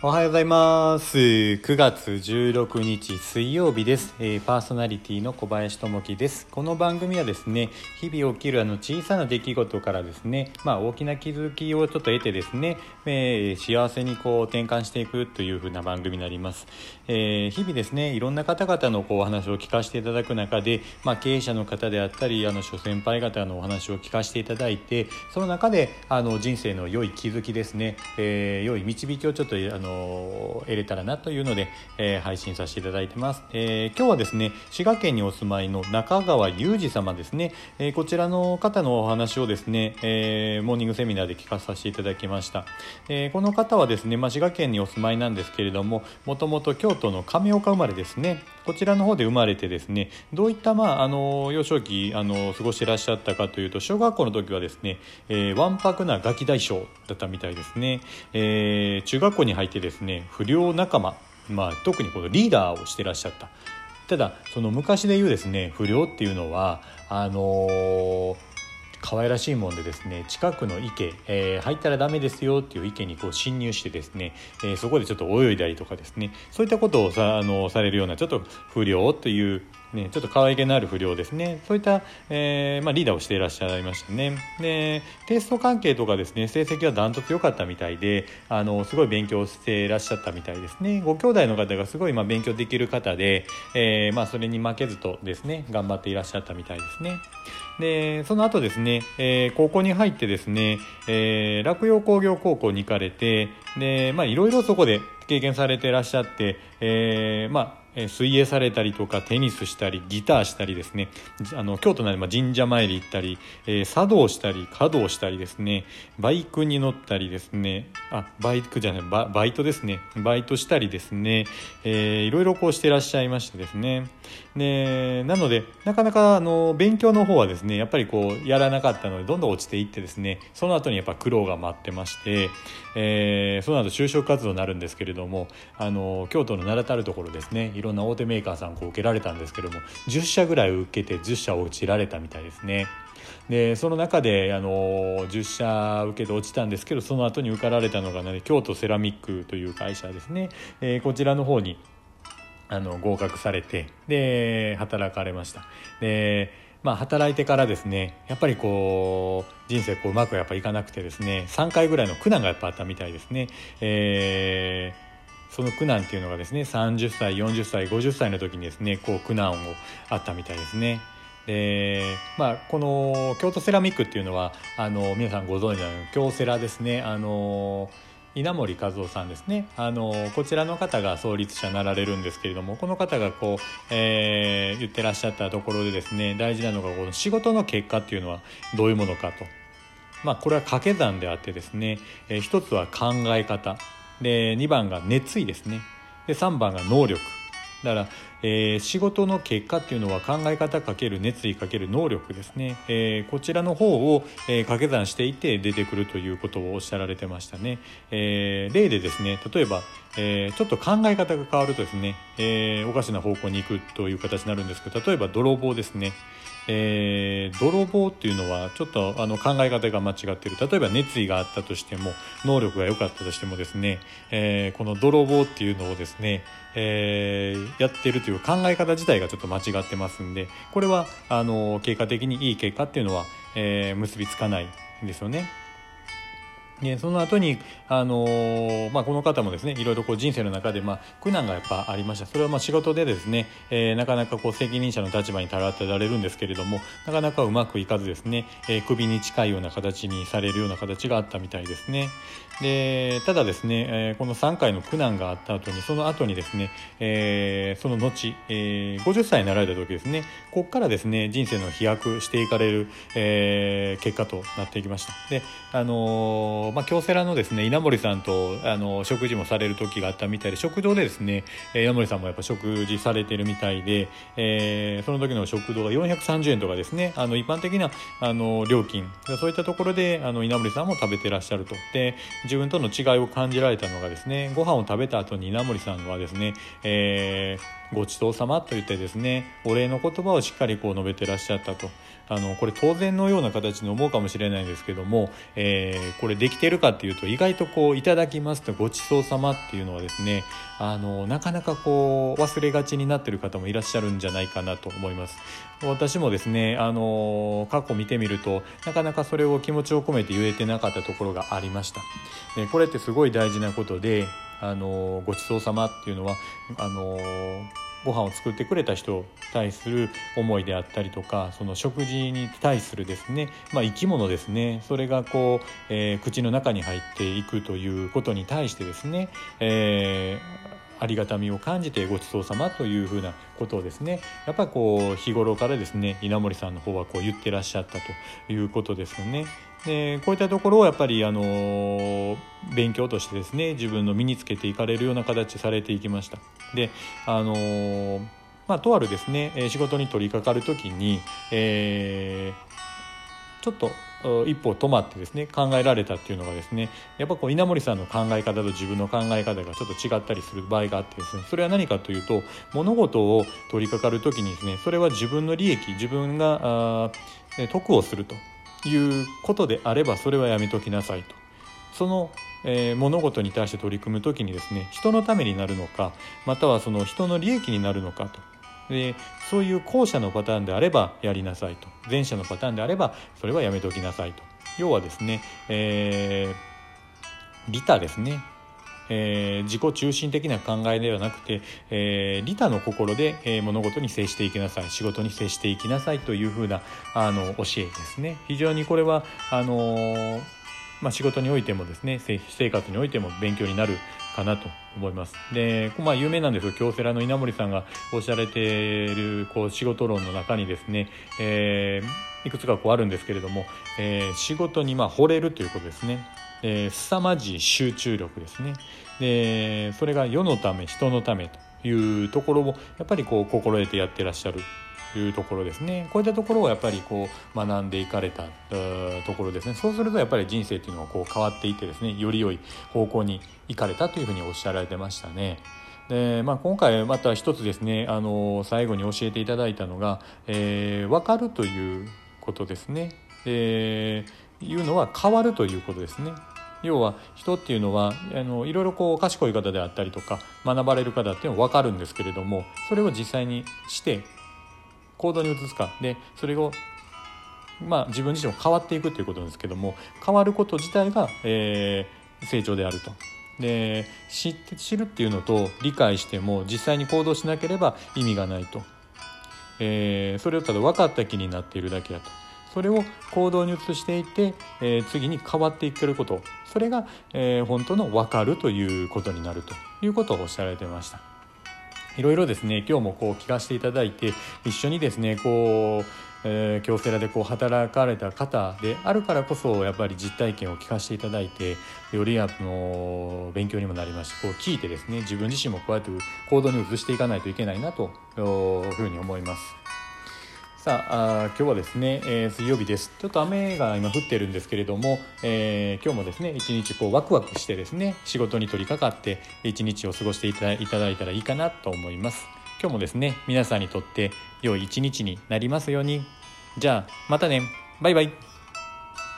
おはようございます。9月16日水曜日です。えーパーソナリティの小林智樹です。この番組はですね、日々起きるあの小さな出来事からですね、まあ大きな気づきをちょっと得てですね、えー幸せにこう転換していくというふうな番組になります。えー日々ですね、いろんな方々のこうお話を聞かせていただく中で、まあ経営者の方であったり、あの諸先輩方のお話を聞かせていただいて、その中であの人生の良い気づきですね、えー良い導きをちょっとあのの得れたらなというので、えー配信させていただいてます、えー今日はですね滋賀県にお住まいの中川裕二様ですね、えーこちらの方のお話をですね、えーモーニングセミナーで聞かさせていただきました、えーこの方はですね、まあ、滋賀県にお住まいなんですけれどももともと京都の亀岡生まれですね。こちらの方で生まれてですねどういった、まあ、あの幼少期あの過ごしてらっしゃったかというと小学校の時はですね、えーわんぱくなガキ大将だったみたいですね、えー中学校に入ってですね不良仲間、まあ、特にこのリーダーをしてらっしゃった。ただその昔で言うですね不良っていうのはあのー可愛らしいもんでですね近くの池、えー入ったらダメですよっていう池にこう侵入してですね、えーそこでちょっと泳いだりとかですねそういったことをさあのされるようなちょっと不良というね、ちょっと可愛げのある不良ですね。そういった、えーまあ、リーダーをしていらっしゃいましたね。でテスト関係とかですね成績はダントツ良かったみたいであのすごい勉強していらっしゃったみたいですね。ご兄弟の方がすごい、まあ、勉強できる方で、えーまあ、それに負けずとですね頑張っていらっしゃったみたいですね。でその後ですね、えー高校に入ってですね、えー洛陽工業高校に行かれてでまあいろいろそこで経験されていらっしゃって、えーまあ水泳されたりとかテニスしたりギターしたりですね。あの京都なのでまあ神社参り行ったり、えー茶道したり華道したりですね。バイクに乗ったりですね。あバイクじゃないババイトですね。バイトしたりですね、えーいろいろこうしてらっしゃいましてですね。でなのでなかなかあの勉強の方はですねやっぱりこうやらなかったのでどんどん落ちていってですね。その後にやっぱ苦労が待ってまして、えーその後就職活動になるんですけれどもあの京都の名だたるところですね。いろんな大手メーカーさんこう受けられたんですけども10社ぐらい受けて10社落ちられたみたいですね。でその中であの10社受けて落ちたんですけどその後に受かられたのが、ね、京都セラミックという会社ですね、えーこちらの方にあの合格されてで働かれました。でまあ働いてからですねやっぱりこう人生こううまくやっぱいかなくてですね3回ぐらいの苦難がやっぱあったみたいですね、えーその苦難っていうのがですね30歳40歳50歳の時にですねこう苦難をあったみたいですね。でまあこの京都セラミックっていうのはあの皆さんご存知の京セラですね。あの稲森和夫さんですね。あのこちらの方が創立者になられるんですけれどもこの方がこう、えー言ってらっしゃったところでですね大事なのがこの仕事の結果っていうのはどういうものかと。まあ、これは掛け算であってですね、えー一つは考え方。で2番が熱意ですね。で3番が能力。だから、えー仕事の結果っていうのは考え方かける熱意かける能力ですね、えーこちらの方を、えー掛け算していて出てくるということをおっしゃられてましたね、えー例でですね例えば、えーちょっと考え方が変わるとですね、えーおかしな方向に行くという形になるんですけど例えば泥棒ですね。えー泥棒っていうのはちょっとあの考え方が間違ってる。例えば熱意があったとしても能力が良かったとしてもですね、えーこの泥棒っていうのをですね、えーやってるという考え方自体がちょっと間違ってますんでこれはあの結果的にいい結果っていうのは、えー結びつかないんですよね。でその後に、あのーまあ、この方もですねいろいろこう人生の中で、まあ、苦難がやっぱありました。それはまあ仕事でですね、えーなかなかこう責任者の立場に立たれるんですけれどもなかなかうまくいかずですね、えー首に近いような形にされるような形があったみたいですね。でただですね、えーこの3回の苦難があった後にその後にですね、えーその後、えー50歳になられた時ですねここからですね人生の飛躍していかれる、えー結果となっていきました。であのまあ、京セラのですね稲森さんと、あの食事もされる時があったみたいで食堂でですね稲森さんもやっぱ食事されてるみたいで、えーその時の食堂が430円とかですねあの一般的なあの料金そういったところであの稲森さんも食べてらっしゃると。で自分との違いを感じられたのがですねご飯を食べた後に稲森さんはですね、えーごちそうさまと言ってですねお礼の言葉をしっかりこう述べてらっしゃったと。あのこれ当然のような形に思うかもしれないんですけども、えー、これできてるかっていうと意外とこう「いただきます」と「ごちそうさま」っていうのはですねあのなかなかこう忘れがちになってる方もいらっしゃるんじゃないかなと思います。私もですねあの過去見てみるとなかなかそれを気持ちを込めて言えてなかったところがありました。でこれってすごい大事なことであのごちそうさまっていうのはあのご飯を作ってくれた人に対する思いであったりとかその食事に対するですね、まあ、生き物ですね。それがこう、えー、口の中に入っていくということに対してですね、えーありがたみを感じてごちそうさまというふうなことをですねやっぱりこう日頃からですね稲森さんの方はこう言ってらっしゃったということですよね。でこういったところをやっぱりあの勉強としてですね自分の身につけていかれるような形されていきました。であのまあ、とあるですね仕事に取り掛かる時に、えー、ちょっと一歩止まってですね考えられたっていうのがですねやっぱこう稲森さんの考え方と自分の考え方がちょっと違ったりする場合があってですねそれは何かというと物事を取り掛かる時にですねそれは自分の利益自分が得をするということであればそれはやめときなさいと。そのえー、物事に対して取り組む時にですね人のためになるのかまたはその人の利益になるのかとでそういう後者のパターンであればやりなさいと。前者のパターンであればそれはやめときなさいと。要はですね、えー、利他ですね。えー、自己中心的な考えではなくて、えー、利他の心で、え、物事に接していきなさい。仕事に接していきなさいというふうなあの教えですね。非常にこれはあのまあ、仕事においてもですね生活においても勉強になるかなと思います。で、まあ、有名なんですよ。京セラの稲森さんがおっしゃられているこう仕事論の中にですね、えー、いくつかこうあるんですけれども、えー、仕事にまあ惚れるということですね。えー、凄まじい集中力ですね。でそれが世のため人のためというところをやっぱりこう心得てやってらっしゃる。いうところですねこういったところをやっぱりこう学んでいかれたところですねそうするとやっぱり人生っていうのはこう変わっていってですねより良い方向に行かれたというふうにおっしゃられてましたね。でまあ、今回また一つですねあの最後に教えていただいたのが、えー、分かるということですね。でいうのは変わるということですね。要は人っていうのはあのいろいろこう賢い方であったりとか学ばれる方っていうのは分かるんですけれどもそれを実際にして行動に移すかでそれをまあ自分自身も変わっていくということですけども変わること自体が、えー、成長であると。で知って知るっていうのと理解しても実際に行動しなければ意味がないと、えー、それをただ分かった気になっているだけだとそれを行動に移していって、えー、次に変わっていけることそれが、えー、本当の分かるということになるということをおっしゃられてました。いろいろですね今日もこう聞かせていただいて一緒にですねこうえー、京セラでこう働かれた方であるからこそやっぱり実体験を聞かせていただいてよりあの勉強にもなりますしこう聞いてですね自分自身もこうやって行動に移していかないといけないなというふうに思います。さああ今日はですね、えー、水曜日です。ちょっと雨が今降ってるんですけれども、えー、今日もですね一日こうワクワクしてですね仕事に取り掛かって一日を過ごしていただいたらいいかなと思います。今日もですね皆さんにとって良い一日になりますように。じゃあまたね。バイバイ。